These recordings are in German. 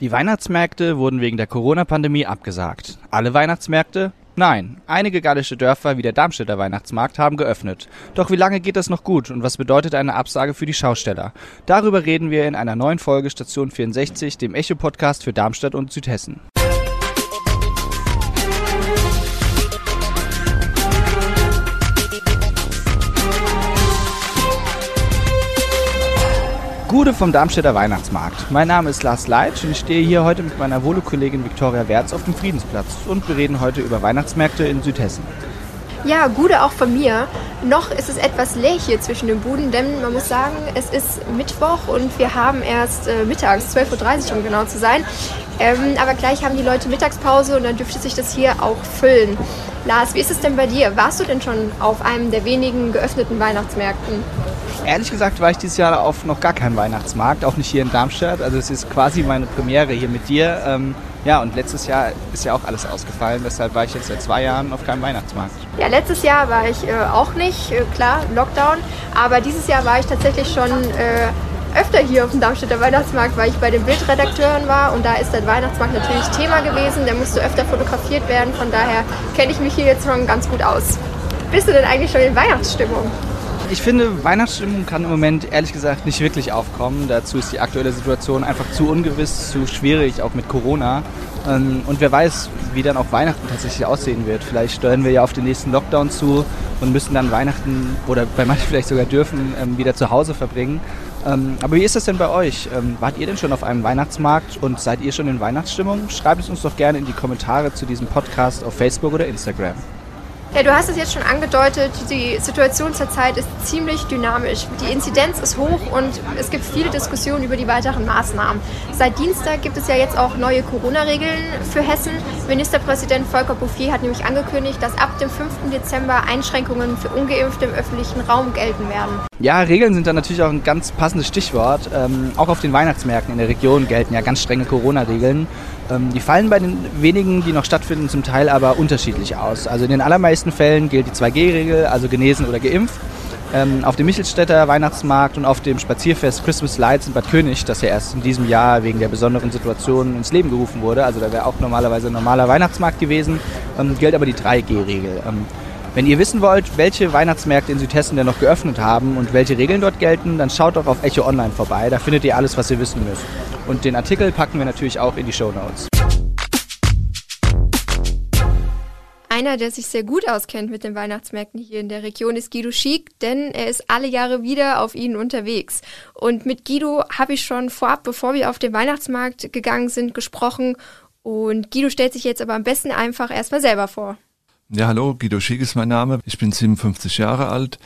Die Weihnachtsmärkte wurden wegen der Corona-Pandemie abgesagt. Alle Weihnachtsmärkte? Nein, einige gallische Dörfer wie der Darmstädter Weihnachtsmarkt haben geöffnet. Doch wie lange geht das noch gut und was bedeutet eine Absage für die Schausteller? Darüber reden wir in einer neuen Folge Station 64, dem Echo-Podcast für Darmstadt und Südhessen. Gude vom Darmstädter Weihnachtsmarkt. Mein Name ist Lars Leitsch und ich stehe hier heute mit meiner Volo-Kollegin Viktoria Werz auf dem Friedensplatz und wir reden heute über Weihnachtsmärkte in Südhessen. Ja, Gude auch von mir. Noch ist es etwas leer hier zwischen den Buden, denn man muss sagen, es ist Mittwoch und wir haben erst äh, mittags, 12.30 Uhr um genau zu sein. Ähm, aber gleich haben die Leute Mittagspause und dann dürfte sich das hier auch füllen. Lars, wie ist es denn bei dir? Warst du denn schon auf einem der wenigen geöffneten Weihnachtsmärkten? Ehrlich gesagt war ich dieses Jahr auf noch gar keinem Weihnachtsmarkt, auch nicht hier in Darmstadt. Also es ist quasi meine Premiere hier mit dir. Ähm, ja, und letztes Jahr ist ja auch alles ausgefallen, deshalb war ich jetzt seit zwei Jahren auf keinem Weihnachtsmarkt. Ja, letztes Jahr war ich äh, auch nicht, äh, klar, Lockdown, aber dieses Jahr war ich tatsächlich schon äh, öfter hier auf dem Darmstädter Weihnachtsmarkt, weil ich bei den Bildredakteuren war und da ist der Weihnachtsmarkt natürlich Thema gewesen, der musste öfter fotografiert werden, von daher kenne ich mich hier jetzt schon ganz gut aus. Bist du denn eigentlich schon in Weihnachtsstimmung? Ich finde, Weihnachtsstimmung kann im Moment ehrlich gesagt nicht wirklich aufkommen. Dazu ist die aktuelle Situation einfach zu ungewiss, zu schwierig, auch mit Corona. Ähm, und wer weiß, wie dann auch Weihnachten tatsächlich aussehen wird. Vielleicht steuern wir ja auf den nächsten Lockdown zu und müssen dann Weihnachten oder bei manchen vielleicht sogar dürfen ähm, wieder zu Hause verbringen. Ähm, aber wie ist das denn bei euch? Wart ihr denn schon auf einem Weihnachtsmarkt und seid ihr schon in Weihnachtsstimmung? Schreibt es uns doch gerne in die Kommentare zu diesem Podcast auf Facebook oder Instagram. Ja, du hast es jetzt schon angedeutet, die Situation zurzeit ist ziemlich dynamisch. Die Inzidenz ist hoch und es gibt viele Diskussionen über die weiteren Maßnahmen. Seit Dienstag gibt es ja jetzt auch neue Corona-Regeln für Hessen. Ministerpräsident Volker Bouffier hat nämlich angekündigt, dass ab dem 5. Dezember Einschränkungen für Ungeimpfte im öffentlichen Raum gelten werden. Ja, Regeln sind da natürlich auch ein ganz passendes Stichwort. Ähm, auch auf den Weihnachtsmärkten in der Region gelten ja ganz strenge Corona-Regeln. Ähm, die fallen bei den wenigen, die noch stattfinden, zum Teil aber unterschiedlich aus. Also in den allermeisten Fällen gilt die 2G-Regel, also genesen oder geimpft. Ähm, auf dem Michelstädter Weihnachtsmarkt und auf dem Spazierfest Christmas Lights in Bad König, das ja erst in diesem Jahr wegen der besonderen Situation ins Leben gerufen wurde, also da wäre auch normalerweise ein normaler Weihnachtsmarkt gewesen, ähm, gilt aber die 3G-Regel. Wenn ihr wissen wollt, welche Weihnachtsmärkte in Südhessen denn noch geöffnet haben und welche Regeln dort gelten, dann schaut doch auf Echo Online vorbei. Da findet ihr alles, was ihr wissen müsst. Und den Artikel packen wir natürlich auch in die Show Notes. Einer, der sich sehr gut auskennt mit den Weihnachtsmärkten hier in der Region, ist Guido Schick, denn er ist alle Jahre wieder auf ihnen unterwegs. Und mit Guido habe ich schon vorab, bevor wir auf den Weihnachtsmarkt gegangen sind, gesprochen. Und Guido stellt sich jetzt aber am besten einfach erstmal selber vor. Ja, hallo, Guido Schick ist mein Name. Ich bin 57 Jahre alt,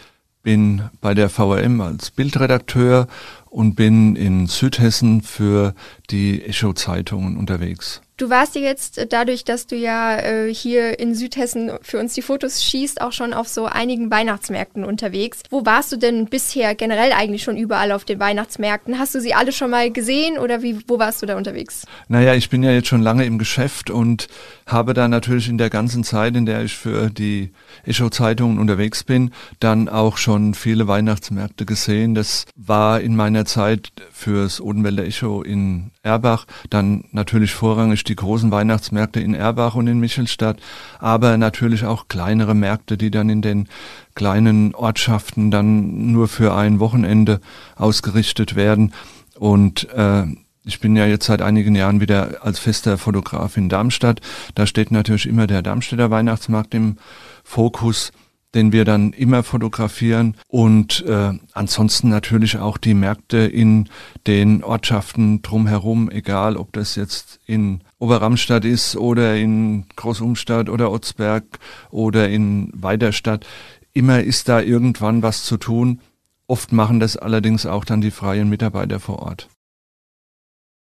bin bei der VRM als Bildredakteur und bin in Südhessen für die Echo-Zeitungen unterwegs. Du warst ja jetzt äh, dadurch, dass du ja äh, hier in Südhessen für uns die Fotos schießt, auch schon auf so einigen Weihnachtsmärkten unterwegs. Wo warst du denn bisher generell eigentlich schon überall auf den Weihnachtsmärkten? Hast du sie alle schon mal gesehen oder wie, wo warst du da unterwegs? Naja, ich bin ja jetzt schon lange im Geschäft und habe da natürlich in der ganzen Zeit, in der ich für die Echo-Zeitungen unterwegs bin, dann auch schon viele Weihnachtsmärkte gesehen. Das war in meiner Zeit fürs Odenwälder Echo in Erbach, dann natürlich vorrangig die großen Weihnachtsmärkte in Erbach und in Michelstadt, aber natürlich auch kleinere Märkte, die dann in den kleinen Ortschaften dann nur für ein Wochenende ausgerichtet werden. Und äh, ich bin ja jetzt seit einigen Jahren wieder als fester Fotograf in Darmstadt. Da steht natürlich immer der Darmstädter Weihnachtsmarkt im Fokus den wir dann immer fotografieren und äh, ansonsten natürlich auch die Märkte in den Ortschaften drumherum, egal ob das jetzt in Oberramstadt ist oder in Großumstadt oder Otzberg oder in Weiderstadt. Immer ist da irgendwann was zu tun. Oft machen das allerdings auch dann die freien Mitarbeiter vor Ort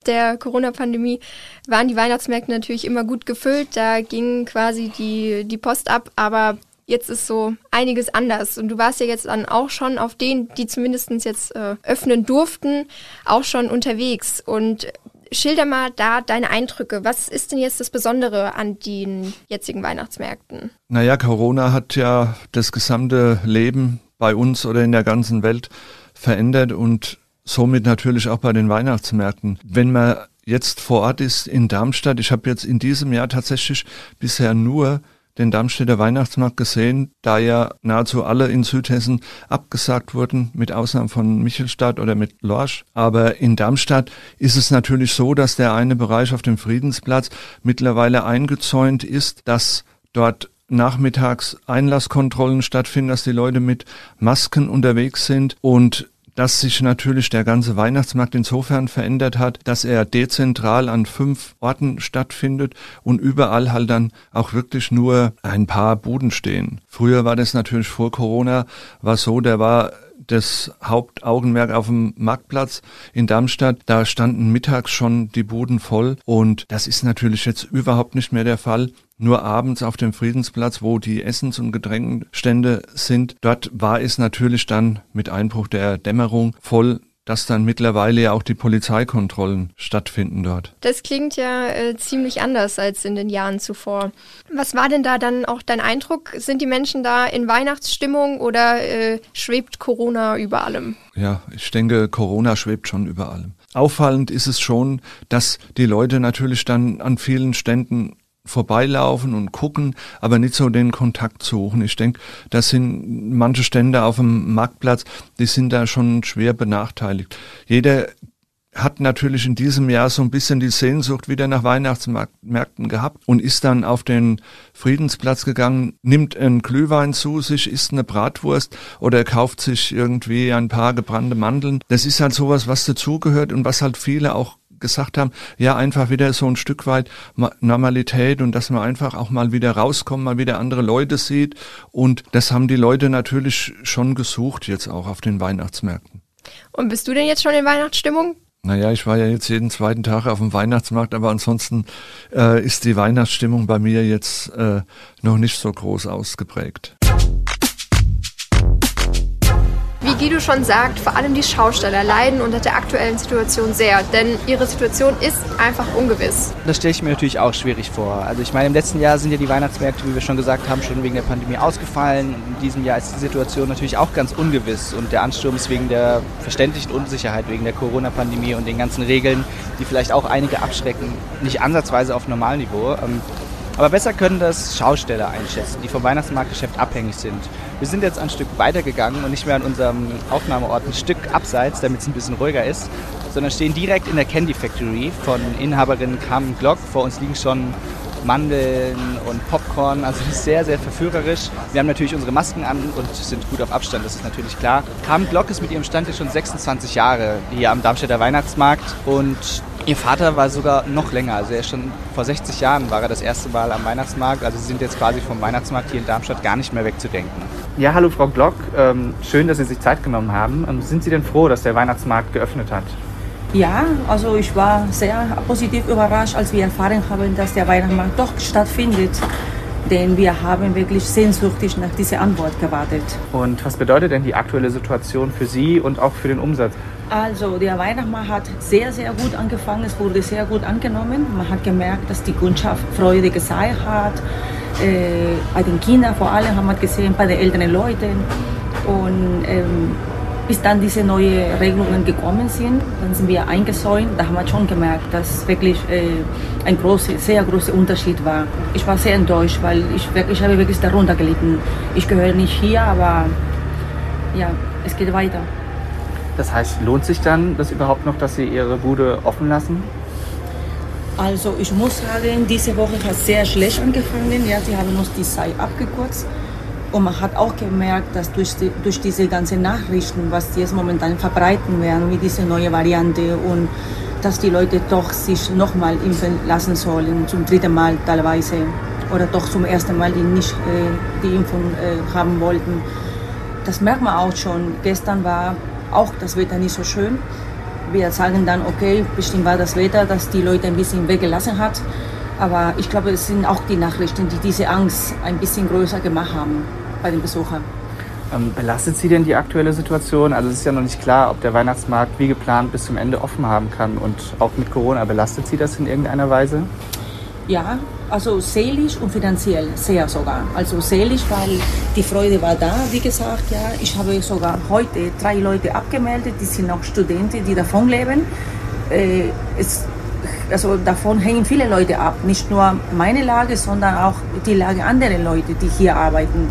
der Corona-Pandemie waren die Weihnachtsmärkte natürlich immer gut gefüllt. Da ging quasi die, die Post ab, aber jetzt ist so einiges anders. Und du warst ja jetzt dann auch schon auf denen, die zumindest jetzt äh, öffnen durften, auch schon unterwegs. Und schilder mal da deine Eindrücke. Was ist denn jetzt das Besondere an den jetzigen Weihnachtsmärkten? Naja, Corona hat ja das gesamte Leben bei uns oder in der ganzen Welt verändert und somit natürlich auch bei den Weihnachtsmärkten. Wenn man jetzt vor Ort ist in Darmstadt. Ich habe jetzt in diesem Jahr tatsächlich bisher nur den Darmstädter Weihnachtsmarkt gesehen, da ja nahezu alle in Südhessen abgesagt wurden, mit Ausnahme von Michelstadt oder mit Lorsch. Aber in Darmstadt ist es natürlich so, dass der eine Bereich auf dem Friedensplatz mittlerweile eingezäunt ist, dass dort nachmittags Einlasskontrollen stattfinden, dass die Leute mit Masken unterwegs sind und dass sich natürlich der ganze Weihnachtsmarkt insofern verändert hat, dass er dezentral an fünf Orten stattfindet und überall halt dann auch wirklich nur ein paar Buden stehen. Früher war das natürlich vor Corona, war so, der war das Hauptaugenmerk auf dem Marktplatz in Darmstadt. Da standen mittags schon die Buden voll und das ist natürlich jetzt überhaupt nicht mehr der Fall. Nur abends auf dem Friedensplatz, wo die Essens- und Getränkestände sind, dort war es natürlich dann mit Einbruch der Dämmerung voll dass dann mittlerweile ja auch die Polizeikontrollen stattfinden dort. Das klingt ja äh, ziemlich anders als in den Jahren zuvor. Was war denn da dann auch dein Eindruck? Sind die Menschen da in Weihnachtsstimmung oder äh, schwebt Corona über allem? Ja, ich denke, Corona schwebt schon über allem. Auffallend ist es schon, dass die Leute natürlich dann an vielen Ständen vorbeilaufen und gucken, aber nicht so den Kontakt suchen. Ich denke, das sind manche Stände auf dem Marktplatz, die sind da schon schwer benachteiligt. Jeder hat natürlich in diesem Jahr so ein bisschen die Sehnsucht wieder nach Weihnachtsmärkten gehabt und ist dann auf den Friedensplatz gegangen, nimmt einen Glühwein zu sich, isst eine Bratwurst oder kauft sich irgendwie ein paar gebrannte Mandeln. Das ist halt sowas, was dazugehört und was halt viele auch gesagt haben, ja, einfach wieder so ein Stück weit Normalität und dass man einfach auch mal wieder rauskommt, mal wieder andere Leute sieht. Und das haben die Leute natürlich schon gesucht jetzt auch auf den Weihnachtsmärkten. Und bist du denn jetzt schon in Weihnachtsstimmung? Naja, ich war ja jetzt jeden zweiten Tag auf dem Weihnachtsmarkt, aber ansonsten äh, ist die Weihnachtsstimmung bei mir jetzt äh, noch nicht so groß ausgeprägt. Wie Guido schon sagt, vor allem die Schausteller leiden unter der aktuellen Situation sehr, denn ihre Situation ist einfach ungewiss. Das stelle ich mir natürlich auch schwierig vor. Also ich meine, im letzten Jahr sind ja die Weihnachtsmärkte, wie wir schon gesagt haben, schon wegen der Pandemie ausgefallen. In diesem Jahr ist die Situation natürlich auch ganz ungewiss und der Ansturm ist wegen der verständlichen Unsicherheit, wegen der Corona-Pandemie und den ganzen Regeln, die vielleicht auch einige abschrecken, nicht ansatzweise auf Normalniveau. Aber besser können das Schausteller einschätzen, die vom Weihnachtsmarktgeschäft abhängig sind. Wir sind jetzt ein Stück weitergegangen und nicht mehr an unserem Aufnahmeort ein Stück abseits, damit es ein bisschen ruhiger ist, sondern stehen direkt in der Candy Factory von Inhaberin Carmen Glock. Vor uns liegen schon Mandeln und Popcorn. Also das ist sehr, sehr verführerisch. Wir haben natürlich unsere Masken an und sind gut auf Abstand, das ist natürlich klar. Carmen Glock ist mit ihrem Stand jetzt schon 26 Jahre hier am Darmstädter Weihnachtsmarkt und Ihr Vater war sogar noch länger, also er ist schon vor 60 Jahren war er das erste Mal am Weihnachtsmarkt. Also Sie sind jetzt quasi vom Weihnachtsmarkt hier in Darmstadt gar nicht mehr wegzudenken. Ja, hallo Frau Glock, ähm, schön, dass Sie sich Zeit genommen haben. Ähm, sind Sie denn froh, dass der Weihnachtsmarkt geöffnet hat? Ja, also ich war sehr positiv überrascht, als wir erfahren haben, dass der Weihnachtsmarkt doch stattfindet. Denn wir haben wirklich sehnsüchtig nach dieser Antwort gewartet. Und was bedeutet denn die aktuelle Situation für Sie und auch für den Umsatz? Also der Weihnachtsmarkt hat sehr, sehr gut angefangen. Es wurde sehr gut angenommen. Man hat gemerkt, dass die Kundschaft Freude gezeigt hat. Äh, bei den Kindern vor allem haben wir gesehen, bei den älteren Leuten. Und ähm, bis dann diese neuen Regelungen gekommen sind, dann sind wir eingesäumt. Da haben wir schon gemerkt, dass wirklich äh, ein großer, sehr großer Unterschied war. Ich war sehr enttäuscht, weil ich, wirklich, ich habe wirklich darunter gelitten. Ich gehöre nicht hier, aber ja, es geht weiter. Das heißt, lohnt sich dann das überhaupt noch, dass Sie Ihre Bude offen lassen? Also ich muss sagen, diese Woche hat sehr schlecht angefangen. Ja, sie haben uns die Zeit abgekürzt. Und man hat auch gemerkt, dass durch, die, durch diese ganzen Nachrichten, was jetzt momentan verbreiten werden, wie diese neue Variante und dass die Leute doch sich nochmal impfen lassen sollen, zum dritten Mal teilweise, oder doch zum ersten Mal, die nicht äh, die Impfung äh, haben wollten. Das merkt man auch schon. Gestern war auch das Wetter nicht so schön. Wir sagen dann, okay, bestimmt war das Wetter, das die Leute ein bisschen weggelassen hat. Aber ich glaube, es sind auch die Nachrichten, die diese Angst ein bisschen größer gemacht haben bei den Besuchern. Ähm, belastet Sie denn die aktuelle Situation? Also es ist ja noch nicht klar, ob der Weihnachtsmarkt wie geplant bis zum Ende offen haben kann. Und auch mit Corona, belastet Sie das in irgendeiner Weise? Ja, also seelisch und finanziell sehr sogar. Also seelisch, weil die Freude war da, wie gesagt. Ja, ich habe sogar heute drei Leute abgemeldet, die sind auch Studenten, die davon leben. Äh, es also davon hängen viele Leute ab. Nicht nur meine Lage, sondern auch die Lage anderer Leute, die hier arbeiten.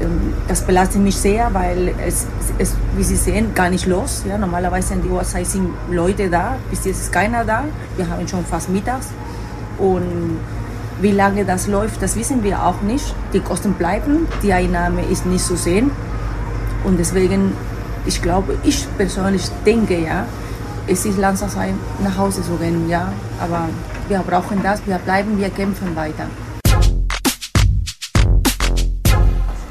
Ähm, das belastet mich sehr, weil es, es, wie Sie sehen, gar nicht los. Ja, normalerweise in die Uhrzeit sind Leute da, bis jetzt ist keiner da. Wir haben schon fast mittags. Und wie lange das läuft, das wissen wir auch nicht. Die Kosten bleiben, die Einnahme ist nicht zu sehen. Und deswegen, ich glaube, ich persönlich denke, ja, es ist langsam Zeit, nach Hause zu gehen, ja. Aber wir brauchen das, wir bleiben, wir kämpfen weiter.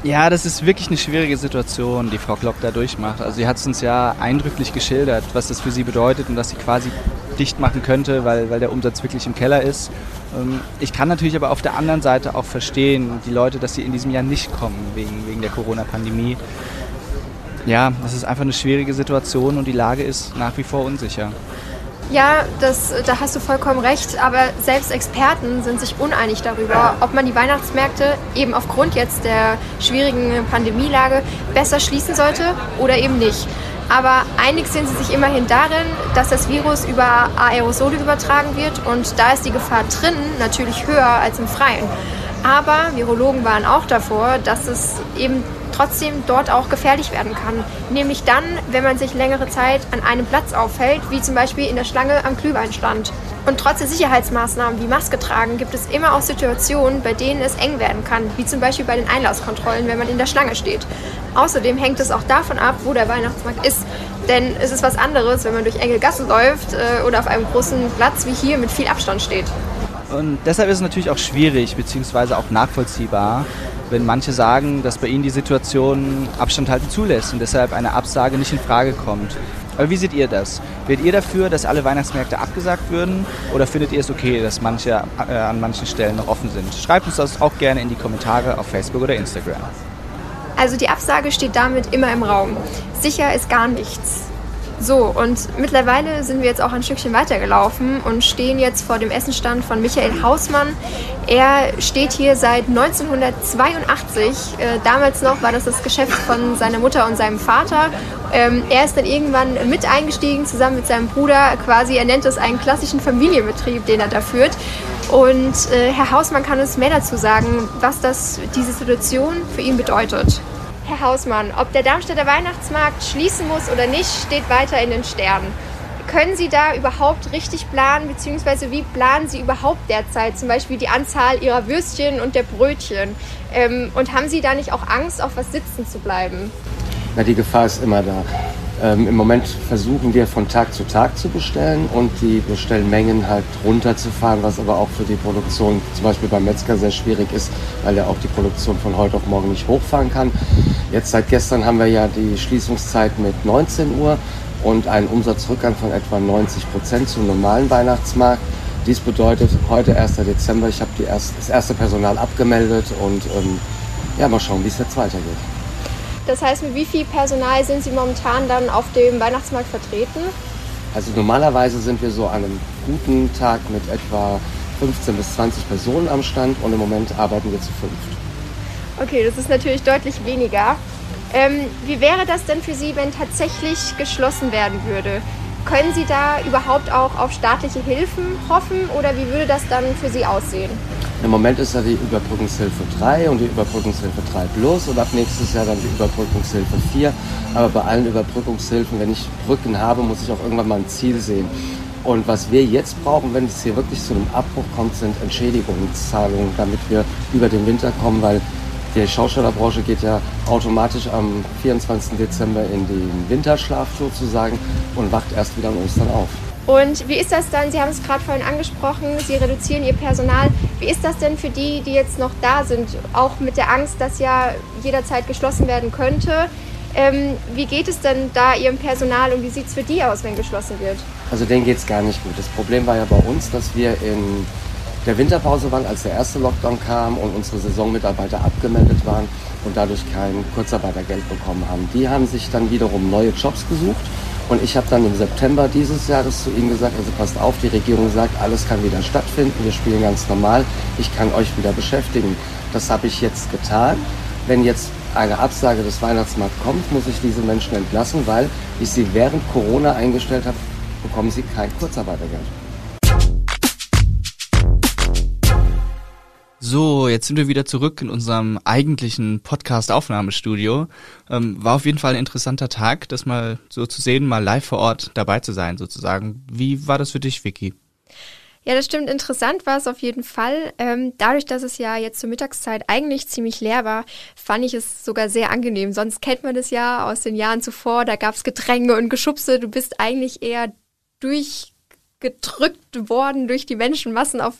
Ja, das ist wirklich eine schwierige Situation, die Frau Klock da durchmacht. Also sie hat es uns ja eindrücklich geschildert, was das für sie bedeutet und dass sie quasi dicht machen könnte, weil, weil der Umsatz wirklich im Keller ist. Ähm, ich kann natürlich aber auf der anderen Seite auch verstehen, die Leute, dass sie in diesem Jahr nicht kommen wegen, wegen der Corona-Pandemie. Ja, das ist einfach eine schwierige Situation und die Lage ist nach wie vor unsicher. Ja, das, da hast du vollkommen recht. Aber selbst Experten sind sich uneinig darüber, ob man die Weihnachtsmärkte eben aufgrund jetzt der schwierigen Pandemielage besser schließen sollte oder eben nicht. Aber einig sind sie sich immerhin darin, dass das Virus über Aerosole übertragen wird und da ist die Gefahr drinnen natürlich höher als im Freien. Aber Virologen waren auch davor, dass es eben trotzdem dort auch gefährlich werden kann. Nämlich dann, wenn man sich längere Zeit an einem Platz aufhält, wie zum Beispiel in der Schlange am Glühweinstand. Und trotz der Sicherheitsmaßnahmen wie Maske tragen gibt es immer auch Situationen, bei denen es eng werden kann, wie zum Beispiel bei den Einlasskontrollen, wenn man in der Schlange steht. Außerdem hängt es auch davon ab, wo der Weihnachtsmarkt ist. Denn es ist was anderes, wenn man durch enge Gassen läuft äh, oder auf einem großen Platz wie hier mit viel Abstand steht. Und deshalb ist es natürlich auch schwierig bzw. auch nachvollziehbar, wenn manche sagen, dass bei ihnen die Situation Abstand halten zulässt und deshalb eine Absage nicht in Frage kommt. Aber wie seht ihr das? Werdet ihr dafür, dass alle Weihnachtsmärkte abgesagt würden oder findet ihr es okay, dass manche äh, an manchen Stellen noch offen sind? Schreibt uns das auch gerne in die Kommentare auf Facebook oder Instagram. Also die Absage steht damit immer im Raum. Sicher ist gar nichts. So, und mittlerweile sind wir jetzt auch ein Stückchen weitergelaufen und stehen jetzt vor dem Essenstand von Michael Hausmann. Er steht hier seit 1982. Äh, damals noch war das das Geschäft von seiner Mutter und seinem Vater. Ähm, er ist dann irgendwann mit eingestiegen, zusammen mit seinem Bruder. Quasi, er nennt es einen klassischen Familienbetrieb, den er da führt. Und äh, Herr Hausmann kann uns mehr dazu sagen, was das, diese Situation für ihn bedeutet. Herr Hausmann, ob der Darmstädter Weihnachtsmarkt schließen muss oder nicht, steht weiter in den Sternen. Können Sie da überhaupt richtig planen, beziehungsweise wie planen Sie überhaupt derzeit zum Beispiel die Anzahl Ihrer Würstchen und der Brötchen? Ähm, und haben Sie da nicht auch Angst, auf was sitzen zu bleiben? Na, die Gefahr ist immer da. Ähm, Im Moment versuchen wir von Tag zu Tag zu bestellen und die Bestellmengen halt runterzufahren, was aber auch für die Produktion zum Beispiel beim Metzger sehr schwierig ist, weil er auch die Produktion von heute auf morgen nicht hochfahren kann. Jetzt seit gestern haben wir ja die Schließungszeit mit 19 Uhr und einen Umsatzrückgang von etwa 90 Prozent zum normalen Weihnachtsmarkt. Dies bedeutet heute 1. Dezember, ich habe erst, das erste Personal abgemeldet und ähm, ja, mal schauen, wie es jetzt weitergeht. Das heißt, mit wie viel Personal sind Sie momentan dann auf dem Weihnachtsmarkt vertreten? Also normalerweise sind wir so an einem guten Tag mit etwa 15 bis 20 Personen am Stand und im Moment arbeiten wir zu fünft. Okay, das ist natürlich deutlich weniger. Ähm, wie wäre das denn für Sie, wenn tatsächlich geschlossen werden würde? Können Sie da überhaupt auch auf staatliche Hilfen hoffen oder wie würde das dann für Sie aussehen? Im Moment ist ja die Überbrückungshilfe 3 und die Überbrückungshilfe 3 Plus und ab nächstes Jahr dann die Überbrückungshilfe 4. Aber bei allen Überbrückungshilfen, wenn ich Brücken habe, muss ich auch irgendwann mal ein Ziel sehen. Und was wir jetzt brauchen, wenn es hier wirklich zu einem Abbruch kommt, sind Entschädigungszahlungen, damit wir über den Winter kommen, weil die Schaustellerbranche geht ja automatisch am 24. Dezember in den Winterschlaf sozusagen und wacht erst wieder an Ostern auf. Und wie ist das dann? Sie haben es gerade vorhin angesprochen, Sie reduzieren Ihr Personal. Wie ist das denn für die, die jetzt noch da sind, auch mit der Angst, dass ja jederzeit geschlossen werden könnte? Ähm, wie geht es denn da Ihrem Personal und wie sieht es für die aus, wenn geschlossen wird? Also denen geht es gar nicht gut. Das Problem war ja bei uns, dass wir in der Winterpause waren, als der erste Lockdown kam und unsere Saisonmitarbeiter abgemeldet waren und dadurch kein Kurzarbeitergeld bekommen haben. Die haben sich dann wiederum neue Jobs gesucht und ich habe dann im September dieses Jahres zu ihnen gesagt, also passt auf, die Regierung sagt, alles kann wieder stattfinden, wir spielen ganz normal, ich kann euch wieder beschäftigen. Das habe ich jetzt getan. Wenn jetzt eine Absage des Weihnachtsmarkts kommt, muss ich diese Menschen entlassen, weil ich sie während Corona eingestellt habe, bekommen sie kein Kurzarbeitergeld. So, jetzt sind wir wieder zurück in unserem eigentlichen Podcast-Aufnahmestudio. Ähm, war auf jeden Fall ein interessanter Tag, das mal so zu sehen, mal live vor Ort dabei zu sein sozusagen. Wie war das für dich, Vicky? Ja, das stimmt. Interessant war es auf jeden Fall. Ähm, dadurch, dass es ja jetzt zur Mittagszeit eigentlich ziemlich leer war, fand ich es sogar sehr angenehm. Sonst kennt man das ja aus den Jahren zuvor. Da gab es Gedränge und Geschubse. Du bist eigentlich eher durch gedrückt worden durch die Menschenmassen auf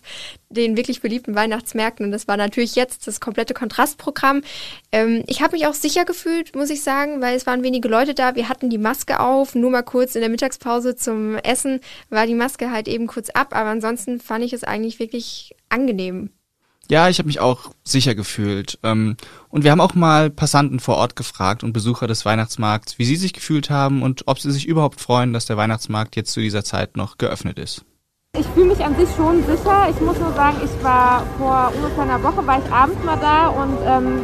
den wirklich beliebten Weihnachtsmärkten. Und das war natürlich jetzt das komplette Kontrastprogramm. Ähm, ich habe mich auch sicher gefühlt, muss ich sagen, weil es waren wenige Leute da. Wir hatten die Maske auf, nur mal kurz in der Mittagspause zum Essen war die Maske halt eben kurz ab. Aber ansonsten fand ich es eigentlich wirklich angenehm. Ja, ich habe mich auch sicher gefühlt. Ähm, und wir haben auch mal Passanten vor Ort gefragt und Besucher des Weihnachtsmarkts, wie sie sich gefühlt haben und ob sie sich überhaupt freuen, dass der Weihnachtsmarkt jetzt zu dieser Zeit noch geöffnet ist. Ich fühle mich an sich schon sicher. Ich muss nur sagen, ich war vor ungefähr einer Woche, war ich abends mal da und ähm,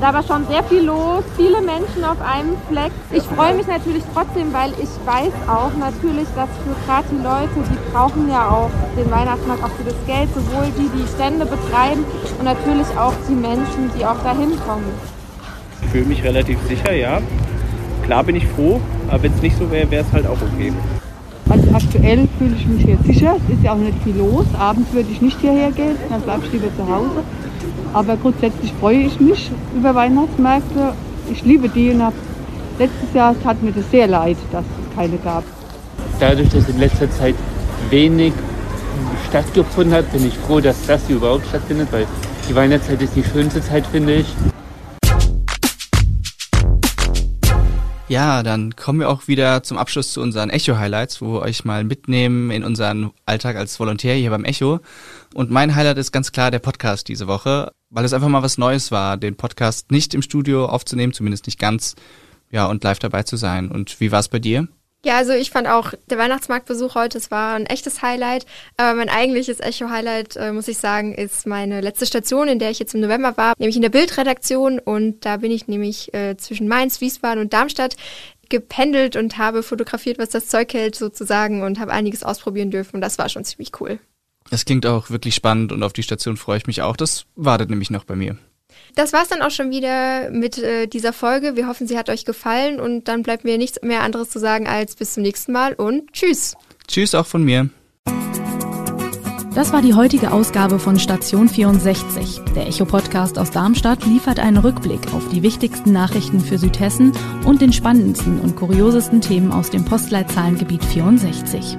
da war schon sehr viel los, viele Menschen auf einem Fleck. Ich freue mich natürlich trotzdem, weil ich weiß auch natürlich, dass für gerade die Leute, die brauchen ja auch den Weihnachtsmarkt auch für das Geld, sowohl die, die Stände betreiben und natürlich auch die Menschen, die auch dahin kommen. Ich fühle mich relativ sicher, ja. Klar bin ich froh, aber wenn es nicht so wäre, wäre es halt auch okay. Also aktuell fühle ich mich hier sicher. Es ist ja auch nicht viel los. Abends würde ich nicht hierher gehen, dann bleibe ich lieber zu Hause. Aber grundsätzlich freue ich mich über Weihnachtsmärkte. Ich liebe die und letztes Jahr tat mir das sehr leid, dass es keine gab. Dadurch, dass in letzter Zeit wenig stattgefunden hat, bin ich froh, dass das hier überhaupt stattfindet, weil die Weihnachtszeit ist die schönste Zeit, finde ich. Ja, dann kommen wir auch wieder zum Abschluss zu unseren Echo-Highlights, wo wir euch mal mitnehmen in unseren Alltag als Volontär hier beim Echo. Und mein Highlight ist ganz klar der Podcast diese Woche, weil es einfach mal was Neues war, den Podcast nicht im Studio aufzunehmen, zumindest nicht ganz, ja, und live dabei zu sein. Und wie war es bei dir? Ja, also ich fand auch der Weihnachtsmarktbesuch heute, es war ein echtes Highlight. Aber mein eigentliches Echo-Highlight, äh, muss ich sagen, ist meine letzte Station, in der ich jetzt im November war, nämlich in der Bildredaktion. Und da bin ich nämlich äh, zwischen Mainz, Wiesbaden und Darmstadt gependelt und habe fotografiert, was das Zeug hält sozusagen und habe einiges ausprobieren dürfen. Und das war schon ziemlich cool. Es klingt auch wirklich spannend und auf die Station freue ich mich auch. Das wartet nämlich noch bei mir. Das war's dann auch schon wieder mit äh, dieser Folge. Wir hoffen, sie hat euch gefallen und dann bleibt mir nichts mehr anderes zu sagen als bis zum nächsten Mal und tschüss. Tschüss auch von mir. Das war die heutige Ausgabe von Station 64. Der Echo-Podcast aus Darmstadt liefert einen Rückblick auf die wichtigsten Nachrichten für Südhessen und den spannendsten und kuriosesten Themen aus dem Postleitzahlengebiet 64.